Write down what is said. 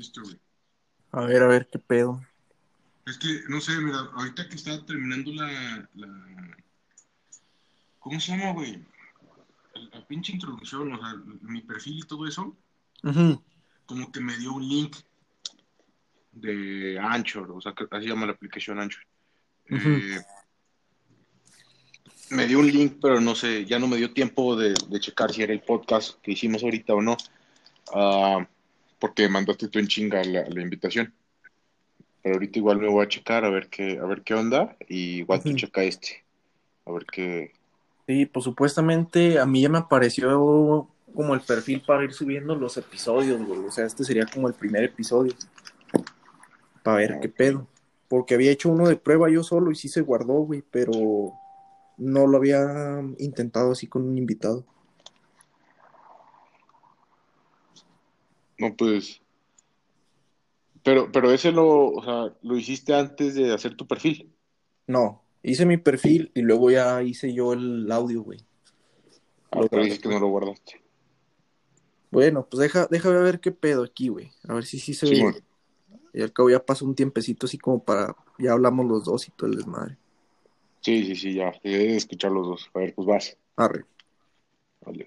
esto, güey. A ver, a ver qué pedo. Es que, no sé, mira, ahorita que estaba terminando la. la... ¿Cómo se llama, güey? La, la pinche introducción, o sea, mi perfil y todo eso, como que me dio un link de Anchor, o sea, que así llama la aplicación Anchor. Eh, me dio un link, pero no sé, ya no me dio tiempo de, de checar si era el podcast que hicimos ahorita o no, Ah, porque mandaste tú en chinga la, la invitación. Pero ahorita igual me voy a checar a ver qué, a ver qué onda y igual tú checa este, a ver qué. Sí, pues supuestamente a mí ya me apareció como el perfil para ir subiendo los episodios, güey. O sea, este sería como el primer episodio. Para ver qué pedo. Porque había hecho uno de prueba yo solo y sí se guardó, güey, pero no lo había intentado así con un invitado. No, pues. Pero, pero ese lo, o sea, lo hiciste antes de hacer tu perfil. No, hice mi perfil y luego ya hice yo el audio, güey. Ah, pero dices que no lo guardaste. Bueno, pues deja, déjame ver qué pedo aquí, güey. A ver si sí se Simón. ve. Y al cabo ya pasó un tiempecito así como para. Ya hablamos los dos y todo el desmadre. Sí, sí, sí, ya. Debes escuchar los dos. A ver, pues vas. Arre. Vale.